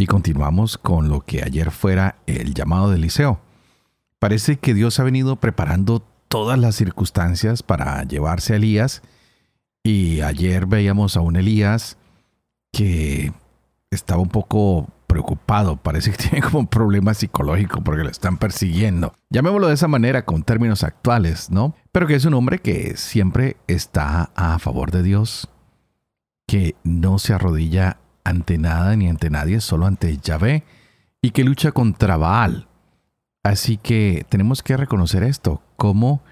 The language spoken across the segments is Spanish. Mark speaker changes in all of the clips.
Speaker 1: Y continuamos con lo que ayer fuera el llamado de Eliseo. Parece que Dios ha venido preparando todas las circunstancias para llevarse a Elías. Y ayer veíamos a un Elías que estaba un poco preocupado. Parece que tiene como un problema psicológico porque lo están persiguiendo. Llamémoslo de esa manera con términos actuales, ¿no? Pero que es un hombre que siempre está a favor de Dios, que no se arrodilla ante nada ni ante nadie, solo ante Yahvé, y que lucha contra Baal. Así que tenemos que reconocer esto, como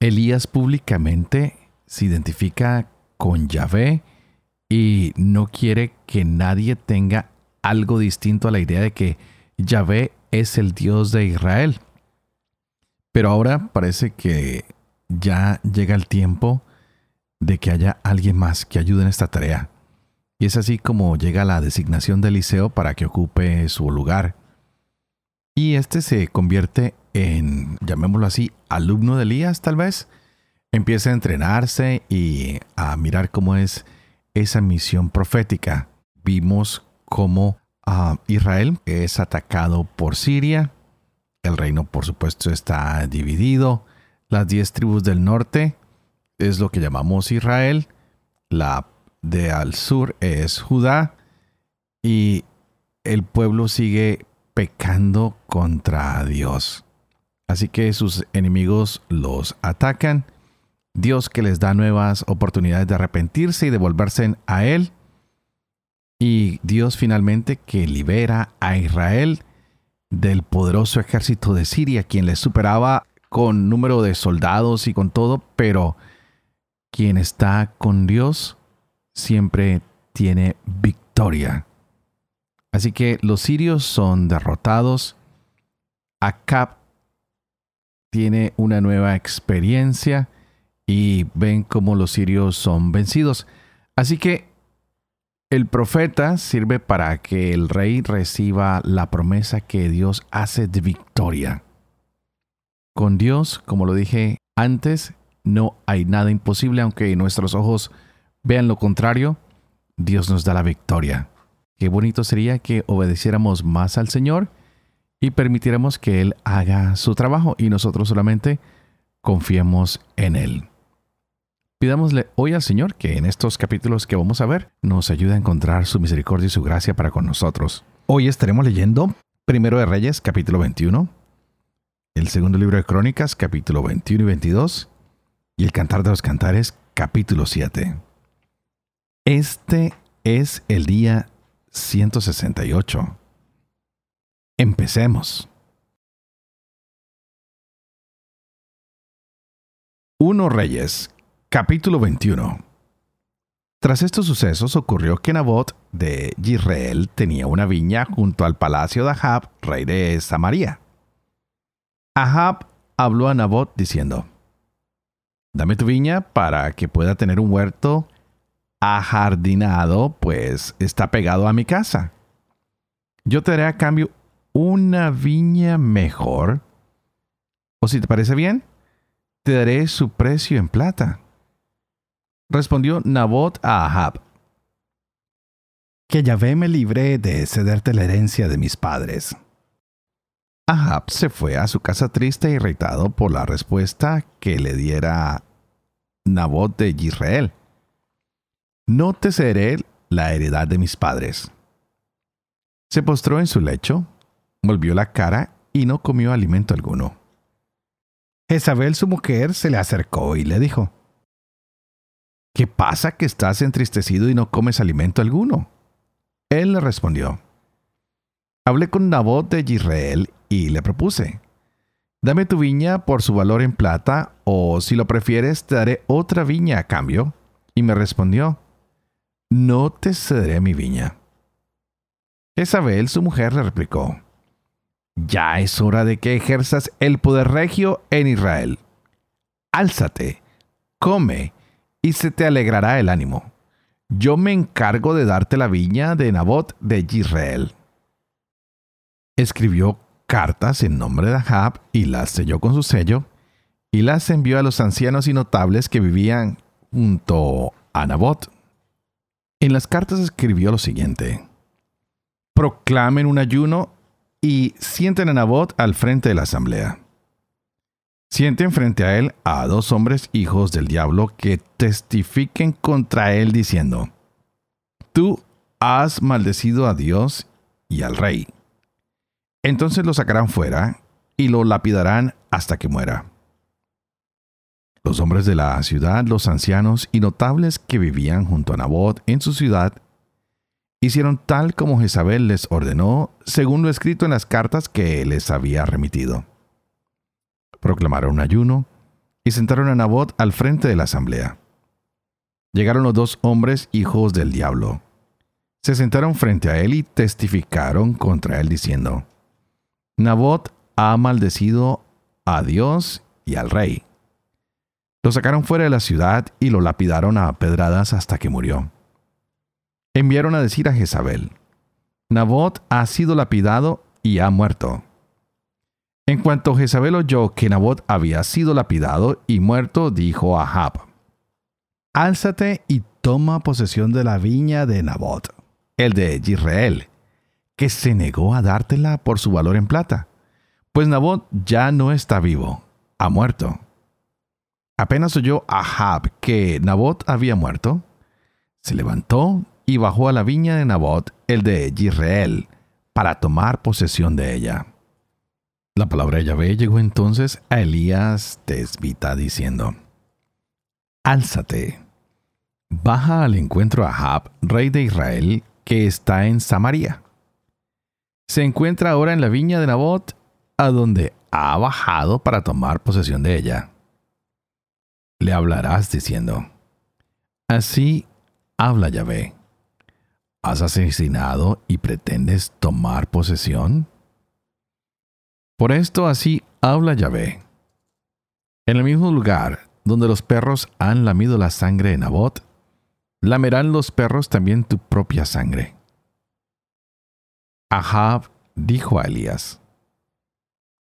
Speaker 1: Elías públicamente se identifica con Yahvé y no quiere que nadie tenga algo distinto a la idea de que Yahvé es el Dios de Israel. Pero ahora parece que ya llega el tiempo de que haya alguien más que ayude en esta tarea. Y es así como llega la designación de Eliseo para que ocupe su lugar. Y este se convierte en, llamémoslo así, alumno de Elías tal vez. Empieza a entrenarse y a mirar cómo es esa misión profética. Vimos cómo ah, Israel es atacado por Siria. El reino, por supuesto, está dividido. Las diez tribus del norte es lo que llamamos Israel. La de al sur es Judá y el pueblo sigue pecando contra Dios. Así que sus enemigos los atacan. Dios que les da nuevas oportunidades de arrepentirse y de volverse a Él. Y Dios finalmente que libera a Israel del poderoso ejército de Siria, quien les superaba con número de soldados y con todo, pero quien está con Dios siempre tiene victoria. Así que los sirios son derrotados. Acab tiene una nueva experiencia y ven cómo los sirios son vencidos. Así que el profeta sirve para que el rey reciba la promesa que Dios hace de victoria. Con Dios, como lo dije antes, no hay nada imposible, aunque nuestros ojos vean lo contrario, Dios nos da la victoria. Qué bonito sería que obedeciéramos más al Señor y permitiéramos que Él haga su trabajo y nosotros solamente confiemos en Él. Pidámosle hoy al Señor que en estos capítulos que vamos a ver nos ayude a encontrar su misericordia y su gracia para con nosotros. Hoy estaremos leyendo Primero de Reyes capítulo 21, el segundo libro de Crónicas capítulo 21 y 22 y el Cantar de los Cantares capítulo 7. Este es el día 168. Empecemos. 1 Reyes, capítulo 21. Tras estos sucesos ocurrió que Nabot de Yisrael tenía una viña junto al palacio de Ahab, rey de Samaria. Ahab habló a Nabot diciendo, Dame tu viña para que pueda tener un huerto ajardinado, pues está pegado a mi casa. Yo te daré a cambio una viña mejor. O si te parece bien, te daré su precio en plata. Respondió Nabot a Ahab. Que Yahvé me libre de cederte la herencia de mis padres. Ahab se fue a su casa triste e irritado por la respuesta que le diera Nabot de Israel no te seré la heredad de mis padres. Se postró en su lecho, volvió la cara y no comió alimento alguno. Jezabel su mujer se le acercó y le dijo, ¿Qué pasa que estás entristecido y no comes alimento alguno? Él le respondió, Hablé con Nabot de Israel y le propuse, Dame tu viña por su valor en plata, o si lo prefieres te daré otra viña a cambio. Y me respondió, no te cederé mi viña. Isabel, su mujer, le replicó, ya es hora de que ejerzas el poder regio en Israel. Álzate, come, y se te alegrará el ánimo. Yo me encargo de darte la viña de Nabot de Israel. Escribió cartas en nombre de Ahab y las selló con su sello, y las envió a los ancianos y notables que vivían junto a Nabot. En las cartas escribió lo siguiente. Proclamen un ayuno y sienten a Nabot al frente de la asamblea. Sienten frente a él a dos hombres hijos del diablo que testifiquen contra él diciendo, Tú has maldecido a Dios y al rey. Entonces lo sacarán fuera y lo lapidarán hasta que muera. Los hombres de la ciudad, los ancianos y notables que vivían junto a Nabot en su ciudad, hicieron tal como Jezabel les ordenó, según lo escrito en las cartas que les había remitido. Proclamaron un ayuno y sentaron a Nabot al frente de la asamblea. Llegaron los dos hombres hijos del diablo. Se sentaron frente a él y testificaron contra él diciendo, Nabot ha maldecido a Dios y al rey. Lo sacaron fuera de la ciudad y lo lapidaron a pedradas hasta que murió enviaron a decir a Jezabel, Nabot ha sido lapidado y ha muerto. En cuanto Jezabel oyó que Nabot había sido lapidado y muerto, dijo a Ahab, Álzate y toma posesión de la viña de Nabot, el de Israel, que se negó a dártela por su valor en plata, pues Nabot ya no está vivo, ha muerto. Apenas oyó Ahab que Nabot había muerto, se levantó y bajó a la viña de Nabot, el de Israel, para tomar posesión de ella. La palabra de Yahvé llegó entonces a Elías Tesbita diciendo, Álzate, baja al encuentro a Ahab, rey de Israel, que está en Samaria. Se encuentra ahora en la viña de Nabot, a donde ha bajado para tomar posesión de ella. Le hablarás diciendo, Así habla Yahvé ¿Has asesinado y pretendes tomar posesión? Por esto así habla Yahvé. En el mismo lugar donde los perros han lamido la sangre de Nabot, lamerán los perros también tu propia sangre. Ahab dijo a Elías,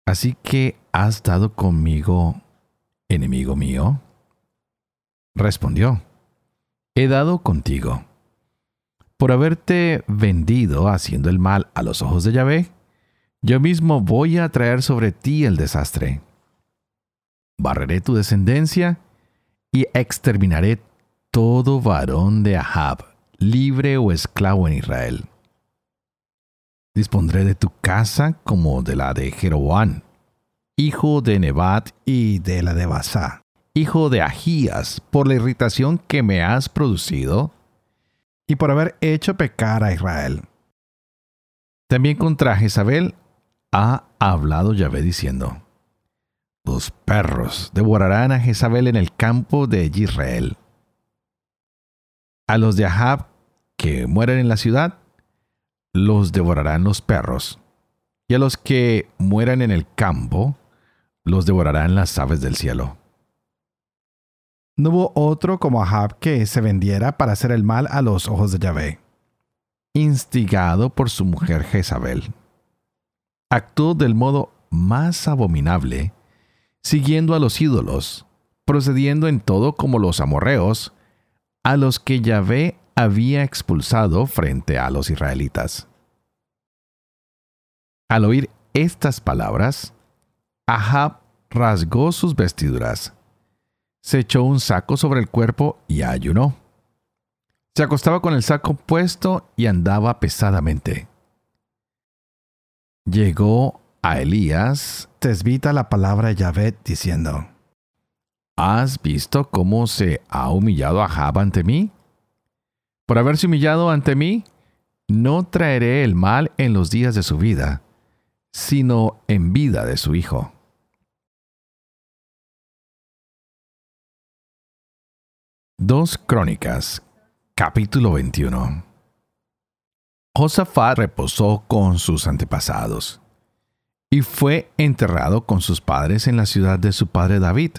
Speaker 1: Así que has dado conmigo, enemigo mío. Respondió, He dado contigo por haberte vendido haciendo el mal a los ojos de Yahvé, yo mismo voy a traer sobre ti el desastre. Barreré tu descendencia y exterminaré todo varón de Ahab, libre o esclavo en Israel. Dispondré de tu casa como de la de Jeroboam, hijo de Nebat, y de la de Basá, hijo de Ahías, por la irritación que me has producido y por haber hecho pecar a Israel. También contra Jezabel ha hablado Yahvé diciendo, Los perros devorarán a Jezabel en el campo de Israel. A los de Ahab que mueren en la ciudad, los devorarán los perros, y a los que mueran en el campo, los devorarán las aves del cielo. No hubo otro como Ahab que se vendiera para hacer el mal a los ojos de Yahvé. Instigado por su mujer Jezabel, actuó del modo más abominable, siguiendo a los ídolos, procediendo en todo como los amorreos, a los que Yahvé había expulsado frente a los israelitas. Al oír estas palabras, Ahab rasgó sus vestiduras se echó un saco sobre el cuerpo y ayunó. Se acostaba con el saco puesto y andaba pesadamente. Llegó a Elías, tesbita la palabra Yahvé, diciendo, ¿Has visto cómo se ha humillado a Jab ante mí? Por haberse humillado ante mí, no traeré el mal en los días de su vida, sino en vida de su hijo. Dos Crónicas, capítulo 21. Josafat reposó con sus antepasados. y fue enterrado con sus padres en la ciudad de su padre David.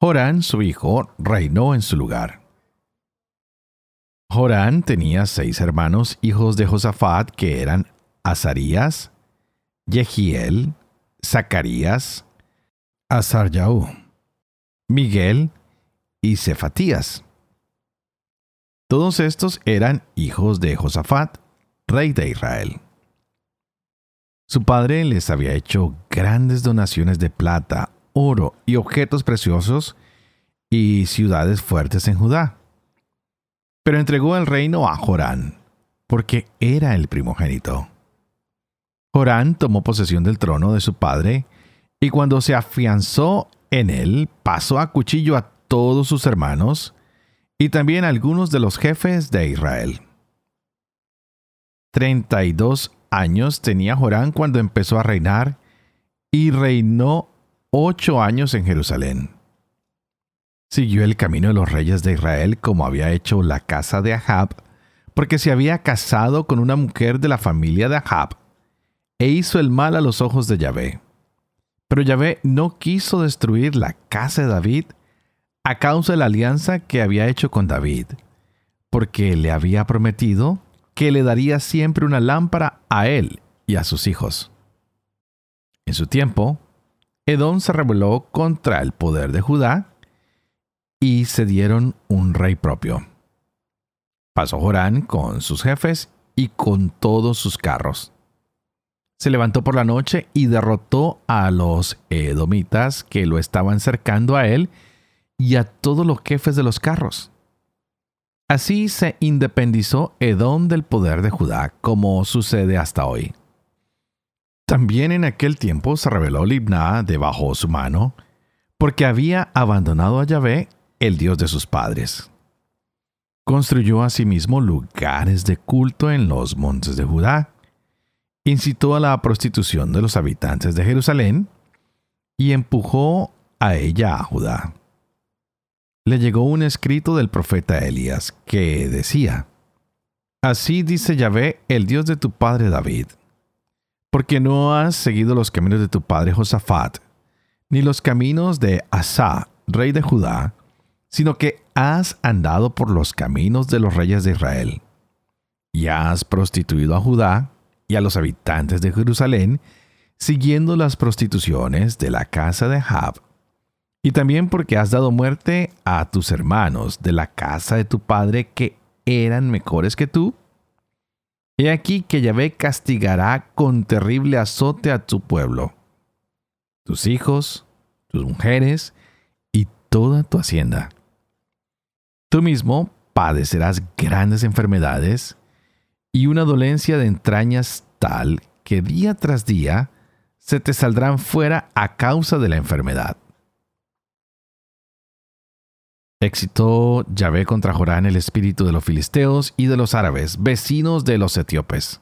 Speaker 1: Jorán, su hijo, reinó en su lugar. Jorán tenía seis hermanos, hijos de Josafat, que eran Azarías, Yehiel, Zacarías, Azaryaú, Miguel y Cefatías. Todos estos eran hijos de Josafat, rey de Israel. Su padre les había hecho grandes donaciones de plata, oro y objetos preciosos y ciudades fuertes en Judá. Pero entregó el reino a Jorán, porque era el primogénito. Jorán tomó posesión del trono de su padre y cuando se afianzó en él, pasó a cuchillo a todos sus hermanos y también algunos de los jefes de Israel. Treinta y dos años tenía Jorán cuando empezó a reinar y reinó ocho años en Jerusalén. Siguió el camino de los reyes de Israel como había hecho la casa de Ahab, porque se había casado con una mujer de la familia de Ahab, e hizo el mal a los ojos de Yahvé. Pero Yahvé no quiso destruir la casa de David a causa de la alianza que había hecho con David, porque le había prometido que le daría siempre una lámpara a él y a sus hijos. En su tiempo, Edom se rebeló contra el poder de Judá y se dieron un rey propio. Pasó Jorán con sus jefes y con todos sus carros. Se levantó por la noche y derrotó a los edomitas que lo estaban cercando a él y a todos los jefes de los carros. Así se independizó Edom del poder de Judá, como sucede hasta hoy. También en aquel tiempo se reveló Libná debajo su mano, porque había abandonado a Yahvé, el Dios de sus padres. Construyó asimismo lugares de culto en los montes de Judá, incitó a la prostitución de los habitantes de Jerusalén y empujó a ella a Judá le llegó un escrito del profeta Elías que decía, Así dice Yahvé, el Dios de tu padre David, porque no has seguido los caminos de tu padre Josafat, ni los caminos de Asa, rey de Judá, sino que has andado por los caminos de los reyes de Israel, y has prostituido a Judá y a los habitantes de Jerusalén, siguiendo las prostituciones de la casa de Jab y también porque has dado muerte a tus hermanos de la casa de tu padre que eran mejores que tú. He aquí que Yahvé castigará con terrible azote a tu pueblo, tus hijos, tus mujeres y toda tu hacienda. Tú mismo padecerás grandes enfermedades y una dolencia de entrañas tal que día tras día se te saldrán fuera a causa de la enfermedad. Excitó Yahvé contra Jorán el espíritu de los filisteos y de los árabes, vecinos de los etíopes,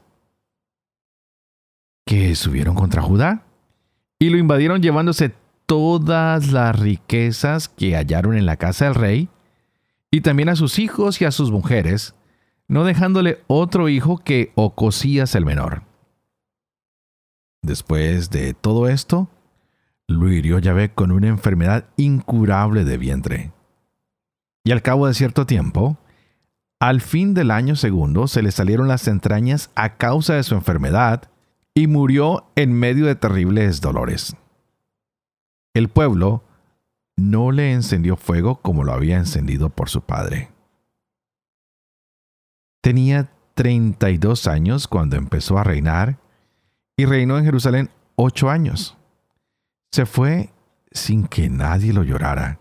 Speaker 1: que subieron contra Judá y lo invadieron llevándose todas las riquezas que hallaron en la casa del rey, y también a sus hijos y a sus mujeres, no dejándole otro hijo que Ocosías el menor. Después de todo esto, lo hirió Yahvé con una enfermedad incurable de vientre y al cabo de cierto tiempo, al fin del año segundo se le salieron las entrañas a causa de su enfermedad y murió en medio de terribles dolores. El pueblo no le encendió fuego como lo había encendido por su padre. Tenía 32 años cuando empezó a reinar y reinó en Jerusalén ocho años. Se fue sin que nadie lo llorara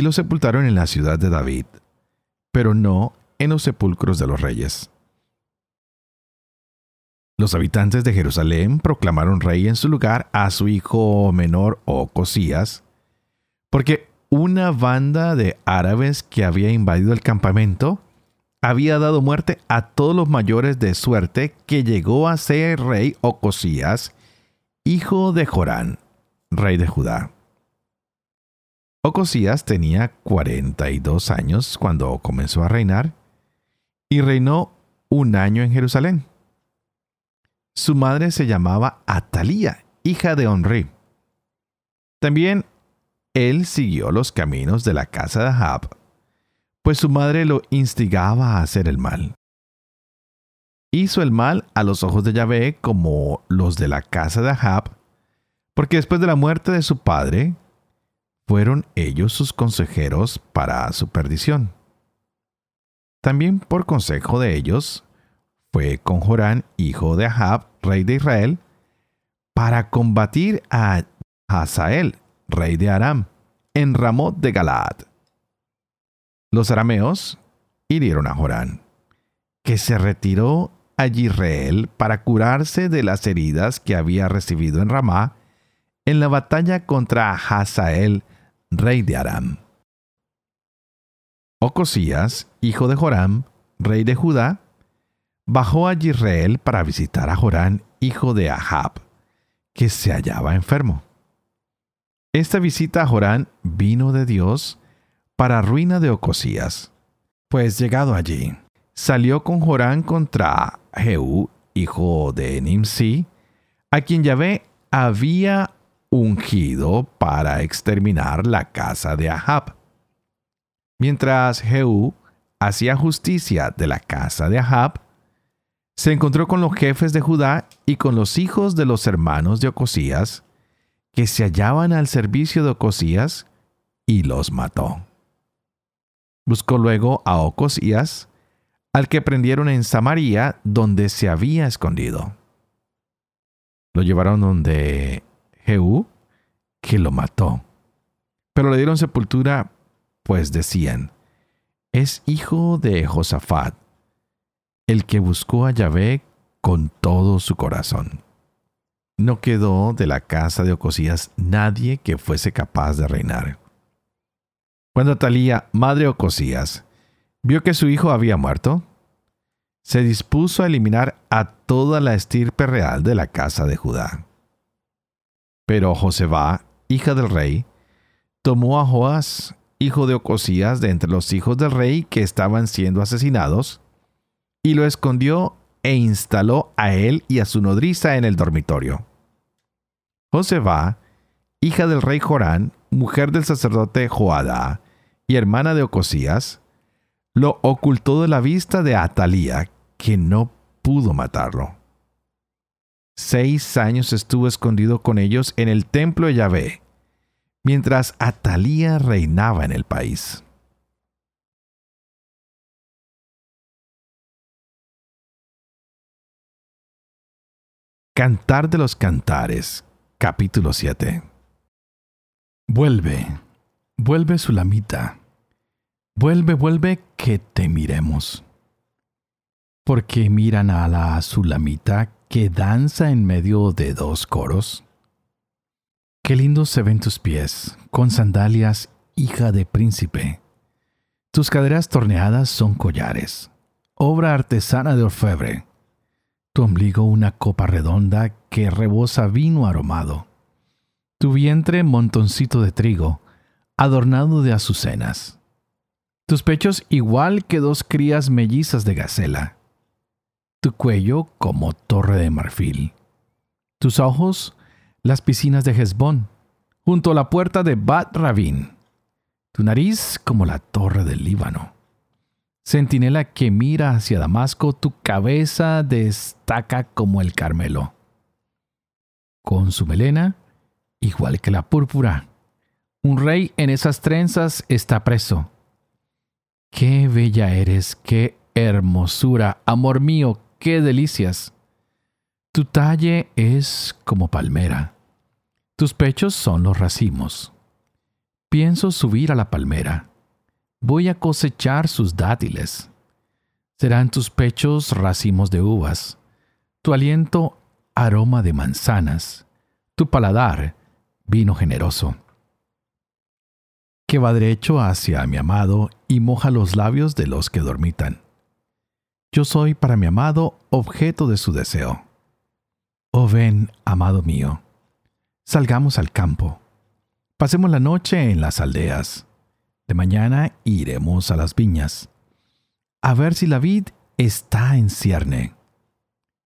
Speaker 1: y lo sepultaron en la ciudad de David, pero no en los sepulcros de los reyes. Los habitantes de Jerusalén proclamaron rey en su lugar a su hijo menor Ocosías, porque una banda de árabes que había invadido el campamento había dado muerte a todos los mayores de suerte que llegó a ser rey Ocosías, hijo de Jorán, rey de Judá. Ocosías tenía 42 años cuando comenzó a reinar y reinó un año en Jerusalén. su madre se llamaba Atalía, hija de Onri. También él siguió los caminos de la casa de Ahab, pues su madre lo instigaba a hacer el mal. Hizo el mal a los ojos de Yahvé como los de la casa de Ahab, porque después de la muerte de su padre, fueron ellos sus consejeros para su perdición. También por consejo de ellos, fue con Jorán, hijo de Ahab, rey de Israel, para combatir a Hazael, rey de Aram, en Ramot de Galaad. Los arameos hirieron a Jorán, que se retiró a Israel para curarse de las heridas que había recibido en Ramá en la batalla contra Hazael, rey de Aram. Ocosías, hijo de Joram, rey de Judá, bajó a Israel para visitar a Jorán, hijo de Ahab, que se hallaba enfermo. Esta visita a Jorán vino de Dios para ruina de Ocosías, pues llegado allí, salió con Jorán contra Jehú, hijo de Nimsi, a quien Yahvé había ungido para exterminar la casa de Ahab. Mientras Jehú hacía justicia de la casa de Ahab, se encontró con los jefes de Judá y con los hijos de los hermanos de Ocosías, que se hallaban al servicio de Ocosías, y los mató. Buscó luego a Ocosías, al que prendieron en Samaria, donde se había escondido. Lo llevaron donde Que lo mató. Pero le dieron sepultura, pues decían, es hijo de Josafat, el que buscó a Yahvé con todo su corazón. No quedó de la casa de Ocosías nadie que fuese capaz de reinar. Cuando Talía, madre Ocosías, vio que su hijo había muerto, se dispuso a eliminar a toda la estirpe real de la casa de Judá. Pero Joseba, hija del rey, tomó a Joás, hijo de Ocosías, de entre los hijos del rey que estaban siendo asesinados, y lo escondió e instaló a él y a su nodriza en el dormitorio. Joseba, hija del rey Jorán, mujer del sacerdote Joadá y hermana de Ocosías, lo ocultó de la vista de Atalía, que no pudo matarlo. Seis años estuvo escondido con ellos en el templo de Yahvé, mientras Atalía reinaba en el país. Cantar de los Cantares, capítulo 7. Vuelve, vuelve Sulamita, vuelve, vuelve que te miremos. Porque miran a la Sulamita que danza en medio de dos coros? Qué lindos se ven tus pies, con sandalias, hija de príncipe. Tus caderas torneadas son collares, obra artesana de orfebre. Tu ombligo una copa redonda que rebosa vino aromado. Tu vientre montoncito de trigo, adornado de azucenas. Tus pechos igual que dos crías mellizas de gacela tu cuello como torre de marfil, tus ojos las piscinas de Hezbón, junto a la puerta de Bat Rabin, tu nariz como la torre del Líbano. Centinela que mira hacia Damasco, tu cabeza destaca como el Carmelo. Con su melena, igual que la púrpura, un rey en esas trenzas está preso. Qué bella eres, qué hermosura, amor mío, qué delicias. Tu talle es como palmera. Tus pechos son los racimos. Pienso subir a la palmera. Voy a cosechar sus dátiles. Serán tus pechos racimos de uvas, tu aliento aroma de manzanas, tu paladar vino generoso. Que va derecho hacia mi amado y moja los labios de los que dormitan. Yo soy para mi amado objeto de su deseo. Oh ven, amado mío, salgamos al campo, pasemos la noche en las aldeas, de mañana iremos a las viñas, a ver si la vid está en cierne,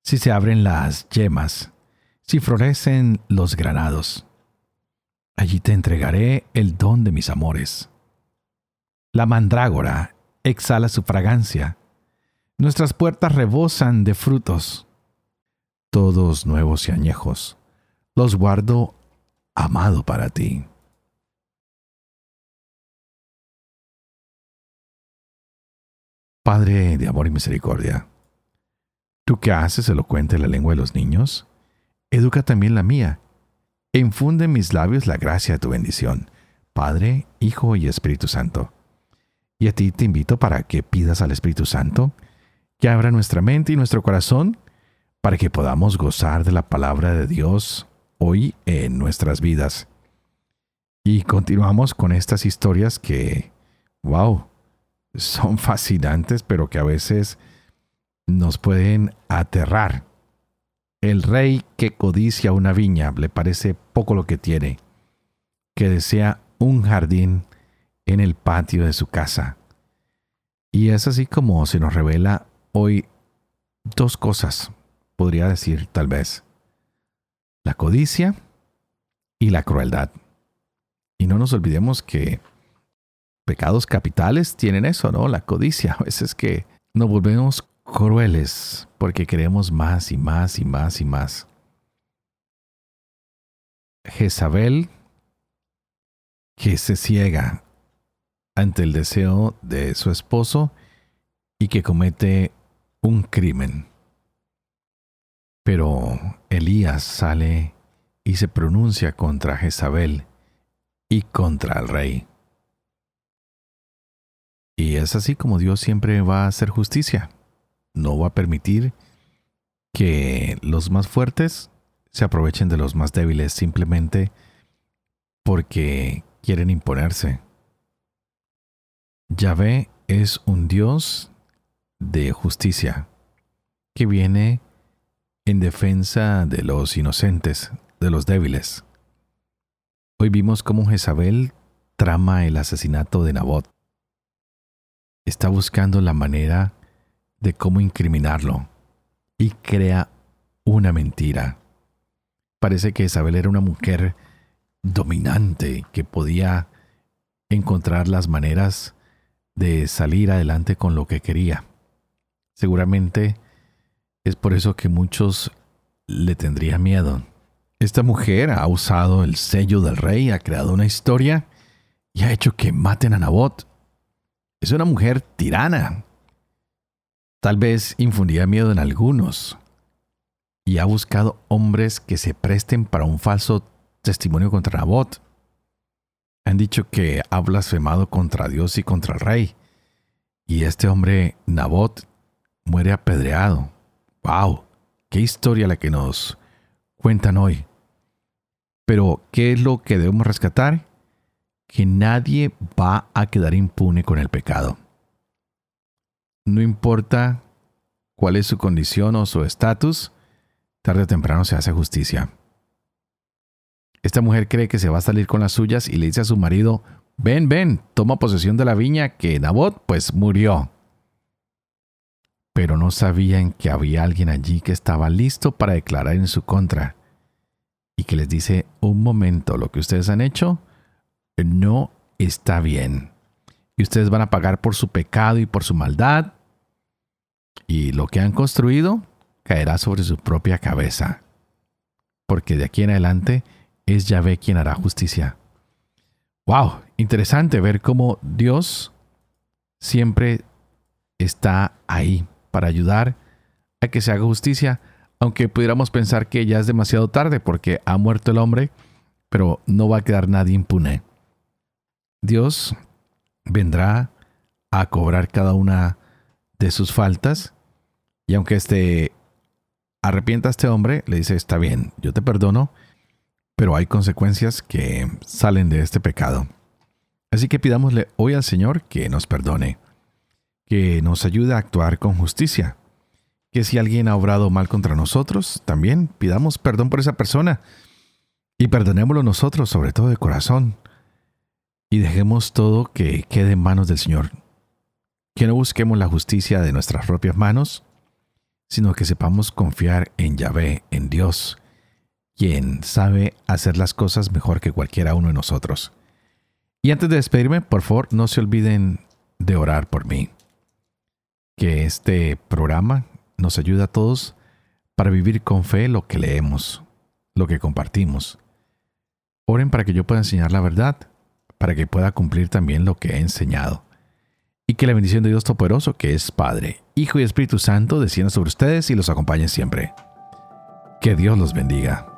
Speaker 1: si se abren las yemas, si florecen los granados. Allí te entregaré el don de mis amores. La mandrágora exhala su fragancia. Nuestras puertas rebosan de frutos. Todos nuevos y añejos. Los guardo amado para ti. Padre de amor y misericordia, tú que haces elocuente la lengua de los niños, educa también la mía, e infunde en mis labios la gracia de tu bendición, Padre, Hijo y Espíritu Santo. Y a ti te invito para que pidas al Espíritu Santo que abra nuestra mente y nuestro corazón para que podamos gozar de la palabra de Dios hoy en nuestras vidas. Y continuamos con estas historias que, wow, son fascinantes, pero que a veces nos pueden aterrar. El rey que codicia una viña le parece poco lo que tiene, que desea un jardín en el patio de su casa. Y es así como se nos revela hoy dos cosas, podría decir tal vez. La codicia y la crueldad. Y no nos olvidemos que pecados capitales tienen eso, ¿no? La codicia. A veces que nos volvemos crueles porque queremos más y más y más y más. Jezabel, que se ciega ante el deseo de su esposo y que comete un crimen. Pero Elías sale y se pronuncia contra Jezabel y contra el rey. Y es así como Dios siempre va a hacer justicia. No va a permitir que los más fuertes se aprovechen de los más débiles simplemente porque quieren imponerse. Yahvé es un Dios de justicia que viene en defensa de los inocentes, de los débiles. Hoy vimos cómo Jezabel trama el asesinato de Nabot está buscando la manera de cómo incriminarlo y crea una mentira. Parece que Isabel era una mujer dominante que podía encontrar las maneras de salir adelante con lo que quería. Seguramente es por eso que muchos le tendrían miedo. Esta mujer ha usado el sello del rey, ha creado una historia y ha hecho que maten a Nabot es una mujer tirana. Tal vez infundía miedo en algunos. Y ha buscado hombres que se presten para un falso testimonio contra Nabot. Han dicho que ha blasfemado contra Dios y contra el rey. Y este hombre, Nabot, muere apedreado. ¡Wow! ¡Qué historia la que nos cuentan hoy! Pero, ¿qué es lo que debemos rescatar? que nadie va a quedar impune con el pecado. No importa cuál es su condición o su estatus, tarde o temprano se hace justicia. Esta mujer cree que se va a salir con las suyas y le dice a su marido, ven, ven, toma posesión de la viña que Nabot pues murió. Pero no sabían que había alguien allí que estaba listo para declarar en su contra y que les dice, un momento, lo que ustedes han hecho no está bien. Y ustedes van a pagar por su pecado y por su maldad. Y lo que han construido caerá sobre su propia cabeza. Porque de aquí en adelante es Yahvé quien hará justicia. ¡Wow! Interesante ver cómo Dios siempre está ahí para ayudar a que se haga justicia, aunque pudiéramos pensar que ya es demasiado tarde porque ha muerto el hombre, pero no va a quedar nadie impune. Dios vendrá a cobrar cada una de sus faltas y aunque este arrepienta a este hombre, le dice, está bien, yo te perdono, pero hay consecuencias que salen de este pecado. Así que pidámosle hoy al Señor que nos perdone, que nos ayude a actuar con justicia, que si alguien ha obrado mal contra nosotros, también pidamos perdón por esa persona y perdonémoslo nosotros, sobre todo de corazón y dejemos todo que quede en manos del Señor. Que no busquemos la justicia de nuestras propias manos, sino que sepamos confiar en Yahvé, en Dios, quien sabe hacer las cosas mejor que cualquiera uno de nosotros. Y antes de despedirme, por favor, no se olviden de orar por mí. Que este programa nos ayude a todos para vivir con fe lo que leemos, lo que compartimos. Oren para que yo pueda enseñar la verdad, para que pueda cumplir también lo que he enseñado. Y que la bendición de Dios Todopoderoso, que es Padre, Hijo y Espíritu Santo, descienda sobre ustedes y los acompañe siempre. Que Dios los bendiga.